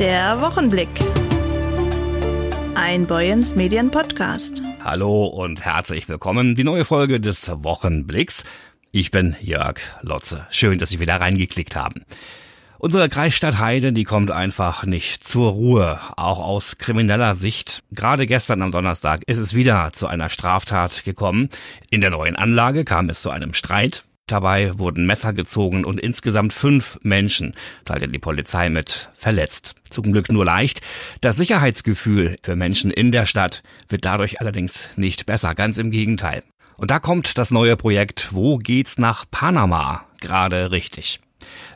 Der Wochenblick. Ein Boyens Medien Podcast. Hallo und herzlich willkommen. Die neue Folge des Wochenblicks. Ich bin Jörg Lotze. Schön, dass Sie wieder reingeklickt haben. Unsere Kreisstadt Heide, die kommt einfach nicht zur Ruhe, auch aus krimineller Sicht. Gerade gestern am Donnerstag ist es wieder zu einer Straftat gekommen. In der neuen Anlage kam es zu einem Streit. Dabei wurden Messer gezogen und insgesamt fünf Menschen, teilte die Polizei mit, verletzt. Zum Glück nur leicht. Das Sicherheitsgefühl für Menschen in der Stadt wird dadurch allerdings nicht besser, ganz im Gegenteil. Und da kommt das neue Projekt Wo geht's nach Panama gerade richtig.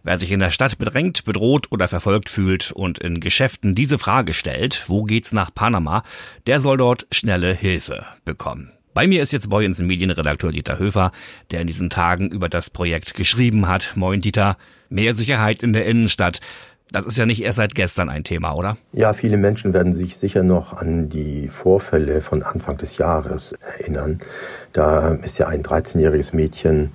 Wer sich in der Stadt bedrängt, bedroht oder verfolgt fühlt und in Geschäften diese Frage stellt, wo geht's nach Panama, der soll dort schnelle Hilfe bekommen. Bei mir ist jetzt Boyens Medienredakteur Dieter Höfer, der in diesen Tagen über das Projekt geschrieben hat. Moin Dieter, mehr Sicherheit in der Innenstadt. Das ist ja nicht erst seit gestern ein Thema, oder? Ja, viele Menschen werden sich sicher noch an die Vorfälle von Anfang des Jahres erinnern. Da ist ja ein 13-jähriges Mädchen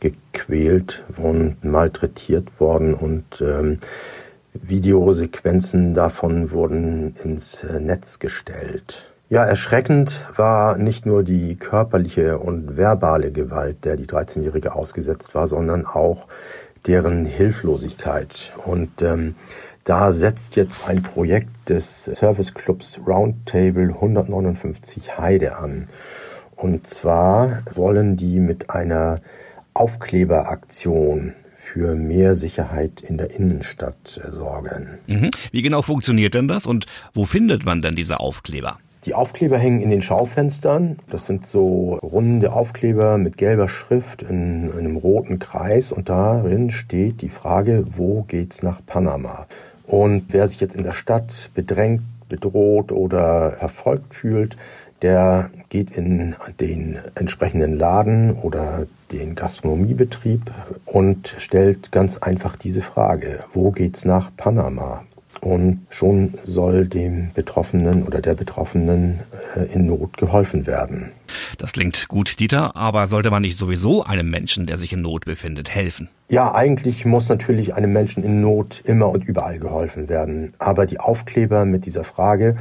gequält und malträtiert worden und ähm, Videosequenzen davon wurden ins Netz gestellt. Ja, erschreckend war nicht nur die körperliche und verbale Gewalt, der die 13-Jährige ausgesetzt war, sondern auch deren Hilflosigkeit. Und ähm, da setzt jetzt ein Projekt des Service Clubs Roundtable 159 Heide an. Und zwar wollen die mit einer Aufkleberaktion für mehr Sicherheit in der Innenstadt sorgen. Mhm. Wie genau funktioniert denn das und wo findet man denn diese Aufkleber? Die Aufkleber hängen in den Schaufenstern. Das sind so runde Aufkleber mit gelber Schrift in einem roten Kreis und darin steht die Frage, wo geht's nach Panama? Und wer sich jetzt in der Stadt bedrängt, bedroht oder verfolgt fühlt, der geht in den entsprechenden Laden oder den Gastronomiebetrieb und stellt ganz einfach diese Frage, wo geht's nach Panama? Und schon soll dem Betroffenen oder der Betroffenen äh, in Not geholfen werden. Das klingt gut, Dieter, aber sollte man nicht sowieso einem Menschen, der sich in Not befindet, helfen? Ja, eigentlich muss natürlich einem Menschen in Not immer und überall geholfen werden. Aber die Aufkleber mit dieser Frage,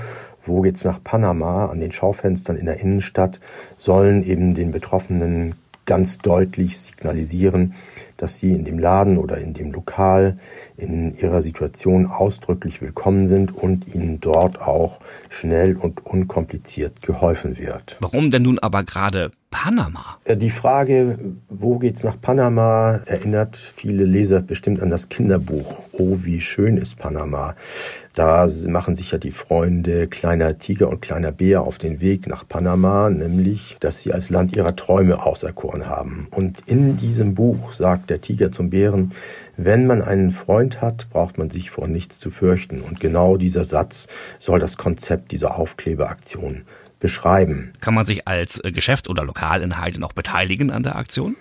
wo geht's nach Panama, an den Schaufenstern in der Innenstadt, sollen eben den Betroffenen ganz deutlich signalisieren, dass sie in dem Laden oder in dem Lokal in ihrer Situation ausdrücklich willkommen sind und ihnen dort auch schnell und unkompliziert geholfen wird. Warum denn nun aber gerade Panama? Äh, die Frage, wo geht's nach Panama, erinnert viele Leser bestimmt an das Kinderbuch Oh, wie schön ist Panama. Da machen sich ja die Freunde kleiner Tiger und kleiner Bär auf den Weg nach Panama, nämlich, dass sie als Land ihrer Träume auserkoren haben. Und in diesem Buch sagt der Tiger zum Bären, wenn man einen Freund hat, braucht man sich vor nichts zu fürchten. Und genau dieser Satz soll das Konzept dieser Aufklebeaktion beschreiben. Kann man sich als äh, Geschäft oder Lokalinhalte noch beteiligen an der Aktion?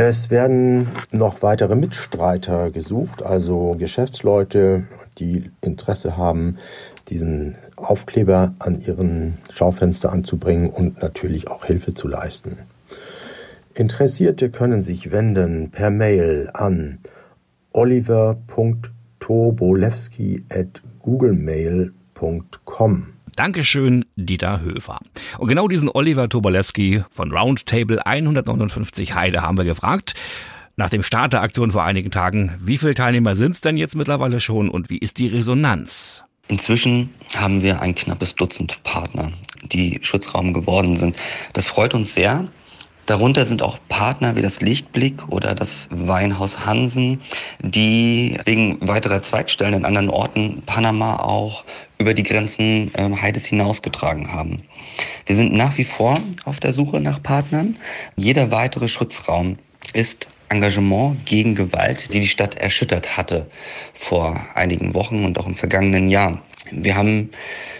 Es werden noch weitere Mitstreiter gesucht, also Geschäftsleute, die Interesse haben, diesen Aufkleber an ihren Schaufenster anzubringen und natürlich auch Hilfe zu leisten. Interessierte können sich wenden per Mail an oliver.tobolewski at googlemail.com. Dankeschön, Dieter Höfer. Und genau diesen Oliver Tobolewski von Roundtable 159 Heide haben wir gefragt. Nach dem Start der Aktion vor einigen Tagen, wie viele Teilnehmer sind es denn jetzt mittlerweile schon und wie ist die Resonanz? Inzwischen haben wir ein knappes Dutzend Partner, die Schutzraum geworden sind. Das freut uns sehr. Darunter sind auch Partner wie das Lichtblick oder das Weinhaus Hansen, die wegen weiterer Zweigstellen in anderen Orten Panama auch über die Grenzen äh, Heides hinausgetragen haben. Wir sind nach wie vor auf der Suche nach Partnern. Jeder weitere Schutzraum ist Engagement gegen Gewalt, die die Stadt erschüttert hatte vor einigen Wochen und auch im vergangenen Jahr. Wir haben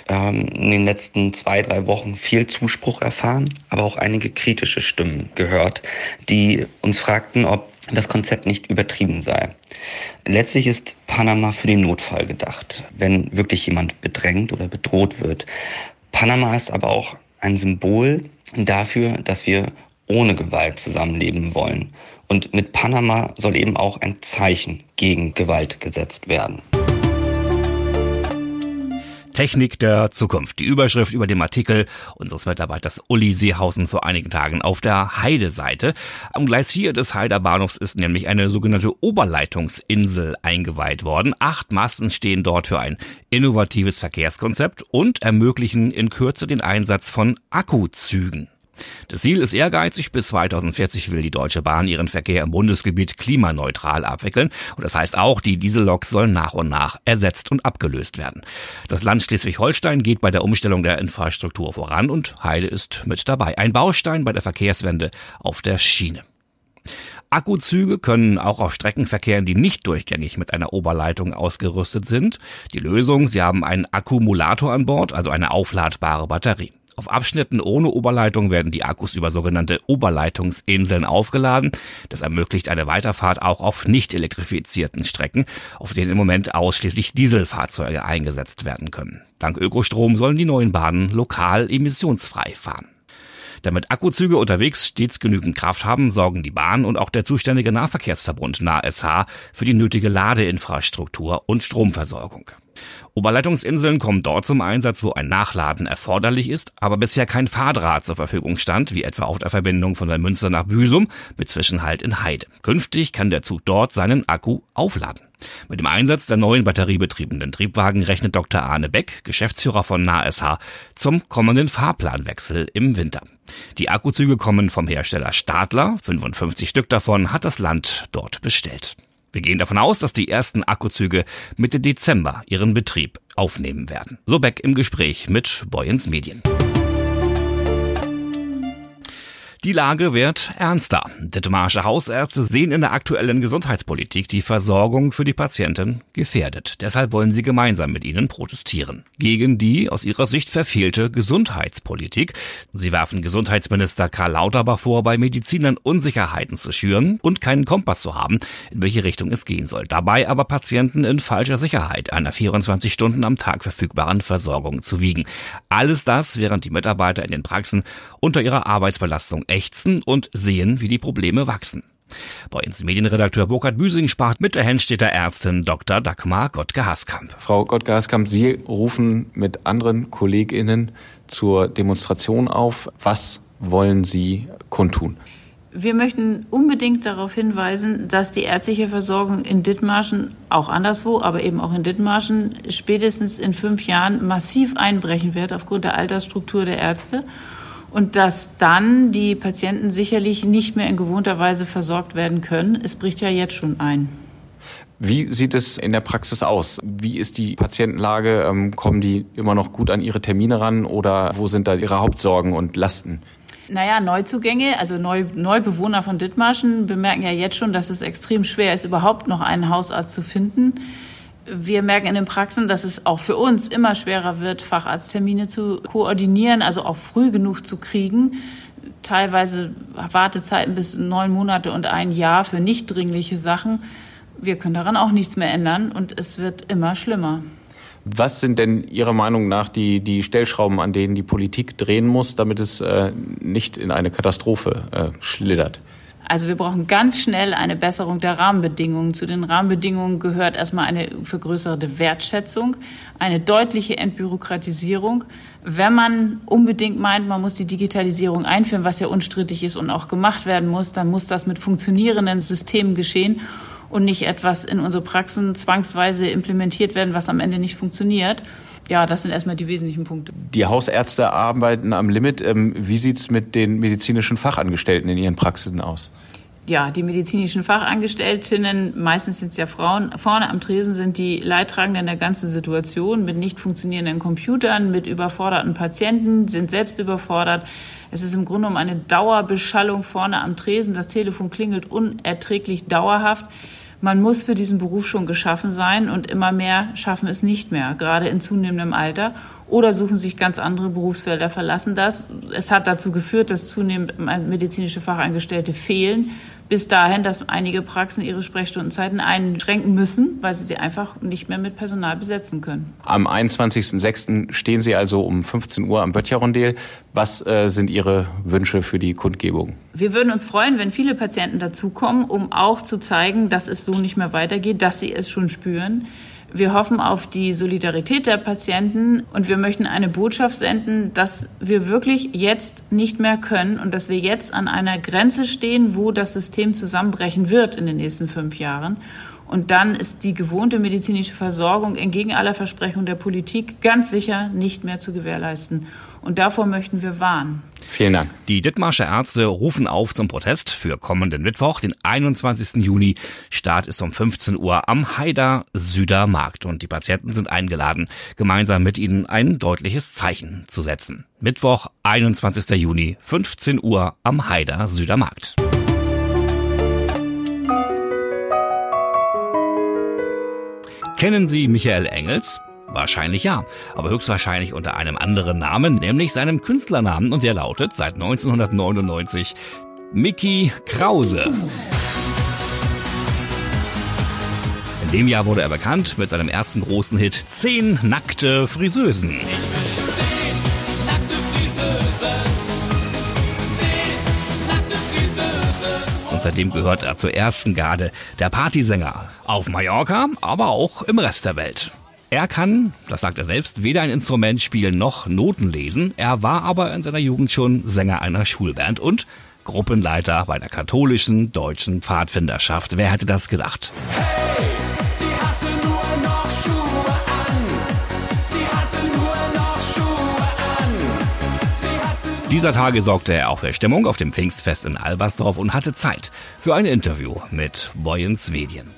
ähm, in den letzten zwei, drei Wochen viel Zuspruch erfahren, aber auch einige kritische Stimmen gehört, die uns fragten, ob das Konzept nicht übertrieben sei. Letztlich ist Panama für den Notfall gedacht, wenn wirklich jemand bedrängt oder bedroht wird. Panama ist aber auch ein Symbol dafür, dass wir ohne Gewalt zusammenleben wollen. Und mit Panama soll eben auch ein Zeichen gegen Gewalt gesetzt werden. Technik der Zukunft. Die Überschrift über dem Artikel unseres Mitarbeiters Uli Seehausen vor einigen Tagen auf der Heide-Seite. Am Gleis 4 des Heider Bahnhofs ist nämlich eine sogenannte Oberleitungsinsel eingeweiht worden. Acht Masten stehen dort für ein innovatives Verkehrskonzept und ermöglichen in Kürze den Einsatz von Akkuzügen. Das Ziel ist ehrgeizig. Bis 2040 will die Deutsche Bahn ihren Verkehr im Bundesgebiet klimaneutral abwickeln. Und das heißt auch, die Dieselloks sollen nach und nach ersetzt und abgelöst werden. Das Land Schleswig-Holstein geht bei der Umstellung der Infrastruktur voran und Heide ist mit dabei. Ein Baustein bei der Verkehrswende auf der Schiene. Akkuzüge können auch auf Strecken verkehren, die nicht durchgängig mit einer Oberleitung ausgerüstet sind. Die Lösung, sie haben einen Akkumulator an Bord, also eine aufladbare Batterie. Auf Abschnitten ohne Oberleitung werden die Akkus über sogenannte Oberleitungsinseln aufgeladen. Das ermöglicht eine Weiterfahrt auch auf nicht elektrifizierten Strecken, auf denen im Moment ausschließlich Dieselfahrzeuge eingesetzt werden können. Dank Ökostrom sollen die neuen Bahnen lokal emissionsfrei fahren. Damit Akkuzüge unterwegs stets genügend Kraft haben, sorgen die Bahn und auch der zuständige Nahverkehrsverbund NASH für die nötige Ladeinfrastruktur und Stromversorgung. Oberleitungsinseln kommen dort zum Einsatz, wo ein Nachladen erforderlich ist, aber bisher kein Fahrdraht zur Verfügung stand, wie etwa auf der Verbindung von der Münster nach Büsum mit Zwischenhalt in Heide. Künftig kann der Zug dort seinen Akku aufladen. Mit dem Einsatz der neuen batteriebetriebenen Triebwagen rechnet Dr. Arne Beck, Geschäftsführer von NASH, zum kommenden Fahrplanwechsel im Winter. Die Akkuzüge kommen vom Hersteller Stadler, 55 Stück davon hat das Land dort bestellt. Wir gehen davon aus, dass die ersten Akkuzüge Mitte Dezember ihren Betrieb aufnehmen werden. So Beck im Gespräch mit Boyens Medien. Die Lage wird ernster. Dithmarsche Hausärzte sehen in der aktuellen Gesundheitspolitik die Versorgung für die Patienten gefährdet. Deshalb wollen sie gemeinsam mit ihnen protestieren. Gegen die aus ihrer Sicht verfehlte Gesundheitspolitik. Sie werfen Gesundheitsminister Karl Lauterbach vor, bei Medizinern Unsicherheiten zu schüren und keinen Kompass zu haben, in welche Richtung es gehen soll. Dabei aber Patienten in falscher Sicherheit einer 24 Stunden am Tag verfügbaren Versorgung zu wiegen. Alles das, während die Mitarbeiter in den Praxen unter ihrer Arbeitsbelastung ächzen und sehen, wie die Probleme wachsen. Bei uns Medienredakteur Burkhard Büsing sprach mit der Hennstädter Ärztin Dr. Dagmar Gottke-Haskamp. Frau Gottke-Haskamp, Sie rufen mit anderen KollegInnen zur Demonstration auf. Was wollen Sie kundtun? Wir möchten unbedingt darauf hinweisen, dass die ärztliche Versorgung in Dithmarschen, auch anderswo, aber eben auch in Dithmarschen, spätestens in fünf Jahren massiv einbrechen wird aufgrund der Altersstruktur der Ärzte und dass dann die Patienten sicherlich nicht mehr in gewohnter Weise versorgt werden können. Es bricht ja jetzt schon ein. Wie sieht es in der Praxis aus? Wie ist die Patientenlage? Ähm, kommen die immer noch gut an ihre Termine ran oder wo sind da ihre Hauptsorgen und Lasten? Naja, Neuzugänge, also Neu Neubewohner von Dithmarschen bemerken ja jetzt schon, dass es extrem schwer ist, überhaupt noch einen Hausarzt zu finden. Wir merken in den Praxen, dass es auch für uns immer schwerer wird, Facharzttermine zu koordinieren, also auch früh genug zu kriegen. Teilweise Wartezeiten bis neun Monate und ein Jahr für nicht dringliche Sachen. Wir können daran auch nichts mehr ändern und es wird immer schlimmer. Was sind denn Ihrer Meinung nach die, die Stellschrauben, an denen die Politik drehen muss, damit es äh, nicht in eine Katastrophe äh, schlittert? Also wir brauchen ganz schnell eine Besserung der Rahmenbedingungen. Zu den Rahmenbedingungen gehört erstmal eine vergrößerte Wertschätzung, eine deutliche Entbürokratisierung. Wenn man unbedingt meint, man muss die Digitalisierung einführen, was ja unstrittig ist und auch gemacht werden muss, dann muss das mit funktionierenden Systemen geschehen und nicht etwas in unsere Praxen zwangsweise implementiert werden, was am Ende nicht funktioniert. Ja, das sind erstmal die wesentlichen Punkte. Die Hausärzte arbeiten am Limit. Ähm, wie sieht es mit den medizinischen Fachangestellten in ihren Praxen aus? Ja, die medizinischen Fachangestellten, meistens sind es ja Frauen, vorne am Tresen sind die Leidtragenden der ganzen Situation mit nicht funktionierenden Computern, mit überforderten Patienten, sind selbst überfordert. Es ist im Grunde um eine Dauerbeschallung vorne am Tresen. Das Telefon klingelt unerträglich dauerhaft. Man muss für diesen Beruf schon geschaffen sein und immer mehr schaffen es nicht mehr, gerade in zunehmendem Alter oder suchen sich ganz andere Berufsfelder, verlassen das. Es hat dazu geführt, dass zunehmend medizinische Fachangestellte fehlen bis dahin, dass einige Praxen ihre Sprechstundenzeiten einschränken müssen, weil sie sie einfach nicht mehr mit Personal besetzen können. Am 21.06. stehen Sie also um 15 Uhr am Böttcher-Rondel. Was äh, sind Ihre Wünsche für die Kundgebung? Wir würden uns freuen, wenn viele Patienten dazukommen, um auch zu zeigen, dass es so nicht mehr weitergeht, dass sie es schon spüren. Wir hoffen auf die Solidarität der Patienten und wir möchten eine Botschaft senden, dass wir wirklich jetzt nicht mehr können und dass wir jetzt an einer Grenze stehen, wo das System zusammenbrechen wird in den nächsten fünf Jahren. Und dann ist die gewohnte medizinische Versorgung entgegen aller Versprechungen der Politik ganz sicher nicht mehr zu gewährleisten. Und davor möchten wir warnen. Vielen Dank. Die Dithmarscher Ärzte rufen auf zum Protest für kommenden Mittwoch, den 21. Juni. Start ist um 15 Uhr am Haider Südermarkt und die Patienten sind eingeladen, gemeinsam mit ihnen ein deutliches Zeichen zu setzen. Mittwoch, 21. Juni, 15 Uhr am Haider Südermarkt. Kennen Sie Michael Engels? Wahrscheinlich ja, aber höchstwahrscheinlich unter einem anderen Namen, nämlich seinem Künstlernamen und der lautet seit 1999 Mickey Krause. In dem Jahr wurde er bekannt mit seinem ersten großen Hit Zehn nackte Friseusen. Seitdem gehört er zur ersten Garde der Partysänger. Auf Mallorca, aber auch im Rest der Welt. Er kann, das sagt er selbst, weder ein Instrument spielen noch Noten lesen. Er war aber in seiner Jugend schon Sänger einer Schulband und Gruppenleiter bei der katholischen deutschen Pfadfinderschaft. Wer hätte das gedacht? Hey! Dieser Tage sorgte er auch für Stimmung auf dem Pfingstfest in Albersdorf und hatte Zeit für ein Interview mit Boyens Medien.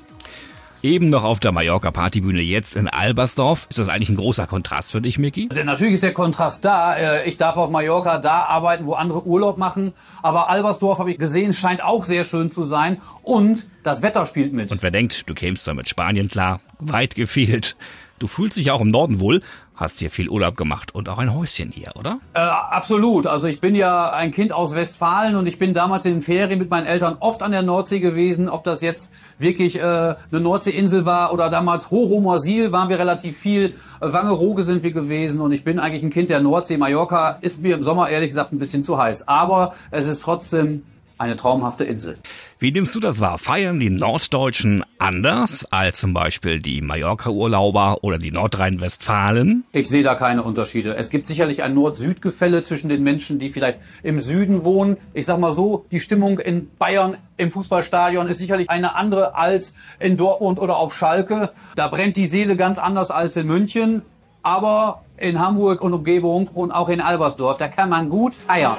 Eben noch auf der Mallorca Partybühne, jetzt in Albersdorf. Ist das eigentlich ein großer Kontrast für dich, Micky? Denn natürlich ist der Kontrast da. Äh, ich darf auf Mallorca da arbeiten, wo andere Urlaub machen. Aber Albersdorf, habe ich gesehen, scheint auch sehr schön zu sein. Und das Wetter spielt mit. Und wer denkt, du kämst da mit Spanien klar, weit gefehlt. Du fühlst dich auch im Norden wohl, hast hier viel Urlaub gemacht und auch ein Häuschen hier, oder? Äh, absolut. Also ich bin ja ein Kind aus Westfalen und ich bin damals in den Ferien mit meinen Eltern oft an der Nordsee gewesen. Ob das jetzt wirklich äh, eine Nordseeinsel war oder damals Hochomersil, waren wir relativ viel. Wangerooge sind wir gewesen und ich bin eigentlich ein Kind der Nordsee. Mallorca ist mir im Sommer ehrlich gesagt ein bisschen zu heiß. Aber es ist trotzdem eine traumhafte Insel. Wie nimmst du das wahr? Feiern die Norddeutschen anders als zum Beispiel die Mallorca-Urlauber oder die Nordrhein-Westfalen? Ich sehe da keine Unterschiede. Es gibt sicherlich ein Nord-Süd-Gefälle zwischen den Menschen, die vielleicht im Süden wohnen. Ich sag mal so, die Stimmung in Bayern im Fußballstadion ist sicherlich eine andere als in Dortmund oder auf Schalke. Da brennt die Seele ganz anders als in München. Aber in Hamburg und Umgebung und auch in Albersdorf, da kann man gut feiern.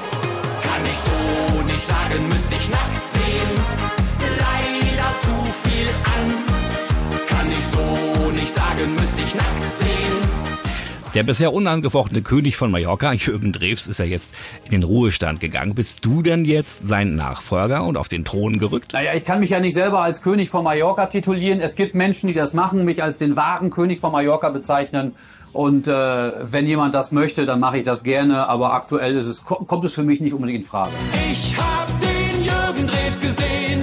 Kann ich so nicht sagen, müsste ich nackt sehen. Leider zu viel an. Kann ich so nicht sagen, müsste ich nackt sehen. Der bisher unangefochtene König von Mallorca, Jürgen Drews, ist ja jetzt in den Ruhestand gegangen. Bist du denn jetzt sein Nachfolger und auf den Thron gerückt? Naja, ich kann mich ja nicht selber als König von Mallorca titulieren. Es gibt Menschen, die das machen, mich als den wahren König von Mallorca bezeichnen. Und äh, wenn jemand das möchte, dann mache ich das gerne. Aber aktuell ist es, kommt es für mich nicht unbedingt in Frage. Ich hab den Jürgen Drews gesehen.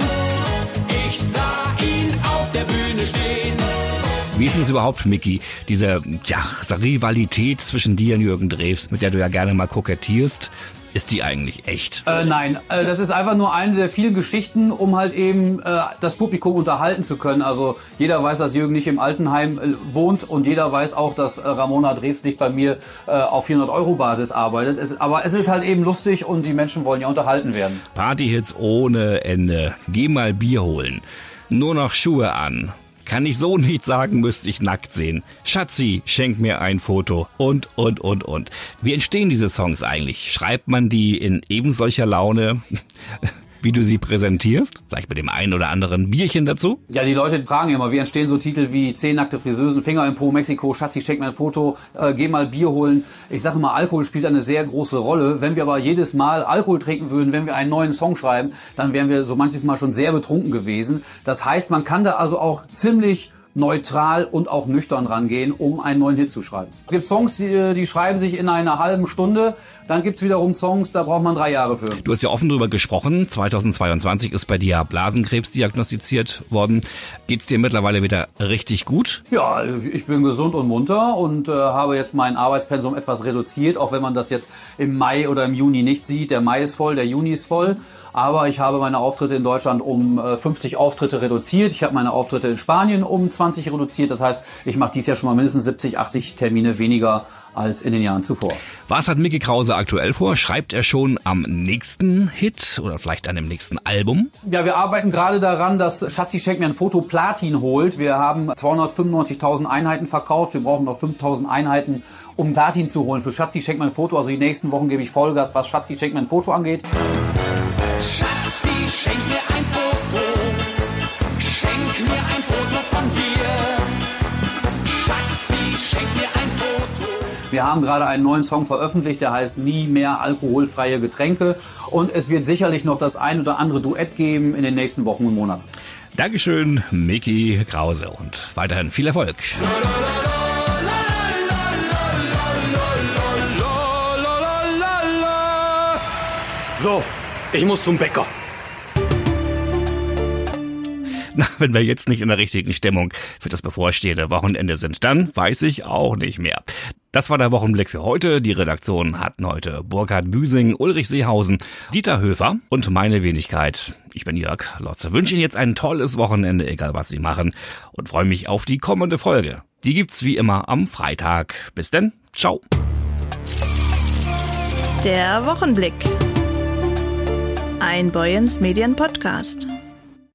Ich sah ihn auf der Bühne stehen. Wie ist denn es überhaupt, Mickey, diese ja, Rivalität zwischen dir und Jürgen Drews, mit der du ja gerne mal kokettierst? Ist die eigentlich echt? Äh, nein, äh, das ist einfach nur eine der vielen Geschichten, um halt eben äh, das Publikum unterhalten zu können. Also jeder weiß, dass Jürgen nicht im Altenheim äh, wohnt und jeder weiß auch, dass äh, Ramona Drews nicht bei mir äh, auf 400 Euro Basis arbeitet. Es, aber es ist halt eben lustig und die Menschen wollen ja unterhalten werden. Partyhits ohne Ende. Geh mal Bier holen. Nur noch Schuhe an. Kann ich so nicht sagen, müsste ich nackt sehen. Schatzi, schenk mir ein Foto. Und, und, und, und. Wie entstehen diese Songs eigentlich? Schreibt man die in eben solcher Laune? wie du sie präsentierst? Vielleicht mit dem einen oder anderen Bierchen dazu? Ja, die Leute fragen immer, wie entstehen so Titel wie Zehn nackte Friseusen, Finger im Po, Mexiko, Schatzi, schenk mir ein Foto, äh, geh mal Bier holen. Ich sage immer, Alkohol spielt eine sehr große Rolle. Wenn wir aber jedes Mal Alkohol trinken würden, wenn wir einen neuen Song schreiben, dann wären wir so manches Mal schon sehr betrunken gewesen. Das heißt, man kann da also auch ziemlich neutral und auch nüchtern rangehen, um einen neuen Hit zu schreiben. Es gibt Songs, die, die schreiben sich in einer halben Stunde. Dann gibt's wiederum Songs, da braucht man drei Jahre für. Du hast ja offen drüber gesprochen. 2022 ist bei dir Blasenkrebs diagnostiziert worden. Geht's dir mittlerweile wieder richtig gut? Ja, ich bin gesund und munter und äh, habe jetzt mein Arbeitspensum etwas reduziert, auch wenn man das jetzt im Mai oder im Juni nicht sieht. Der Mai ist voll, der Juni ist voll. Aber ich habe meine Auftritte in Deutschland um äh, 50 Auftritte reduziert. Ich habe meine Auftritte in Spanien um 20 reduziert. Das heißt, ich mache dies Jahr schon mal mindestens 70, 80 Termine weniger als in den Jahren zuvor. Was hat Mickey Krause aktuell vor? Schreibt er schon am nächsten Hit oder vielleicht an dem nächsten Album? Ja, wir arbeiten gerade daran, dass Schatzi Schenk mir ein Foto Platin holt. Wir haben 295.000 Einheiten verkauft. Wir brauchen noch 5.000 Einheiten, um Platin zu holen. Für Schatzi Schenk mir ein Foto. Also die nächsten Wochen gebe ich Vollgas, was Schatzi Schenk mir ein Foto angeht. Wir haben gerade einen neuen Song veröffentlicht, der heißt Nie mehr alkoholfreie Getränke. Und es wird sicherlich noch das ein oder andere Duett geben in den nächsten Wochen und Monaten. Dankeschön, Mickey Krause und weiterhin viel Erfolg. So, ich muss zum Bäcker. Na, wenn wir jetzt nicht in der richtigen Stimmung für das bevorstehende Wochenende sind, dann weiß ich auch nicht mehr. Das war der Wochenblick für heute. Die Redaktion hatten heute Burkhard Büsing, Ulrich Seehausen, Dieter Höfer und meine Wenigkeit. Ich bin Jörg Lotze. Wünsche Ihnen jetzt ein tolles Wochenende, egal was Sie machen, und freue mich auf die kommende Folge. Die gibt's wie immer am Freitag. Bis denn. Ciao. Der Wochenblick. Ein Boyens Medien Podcast.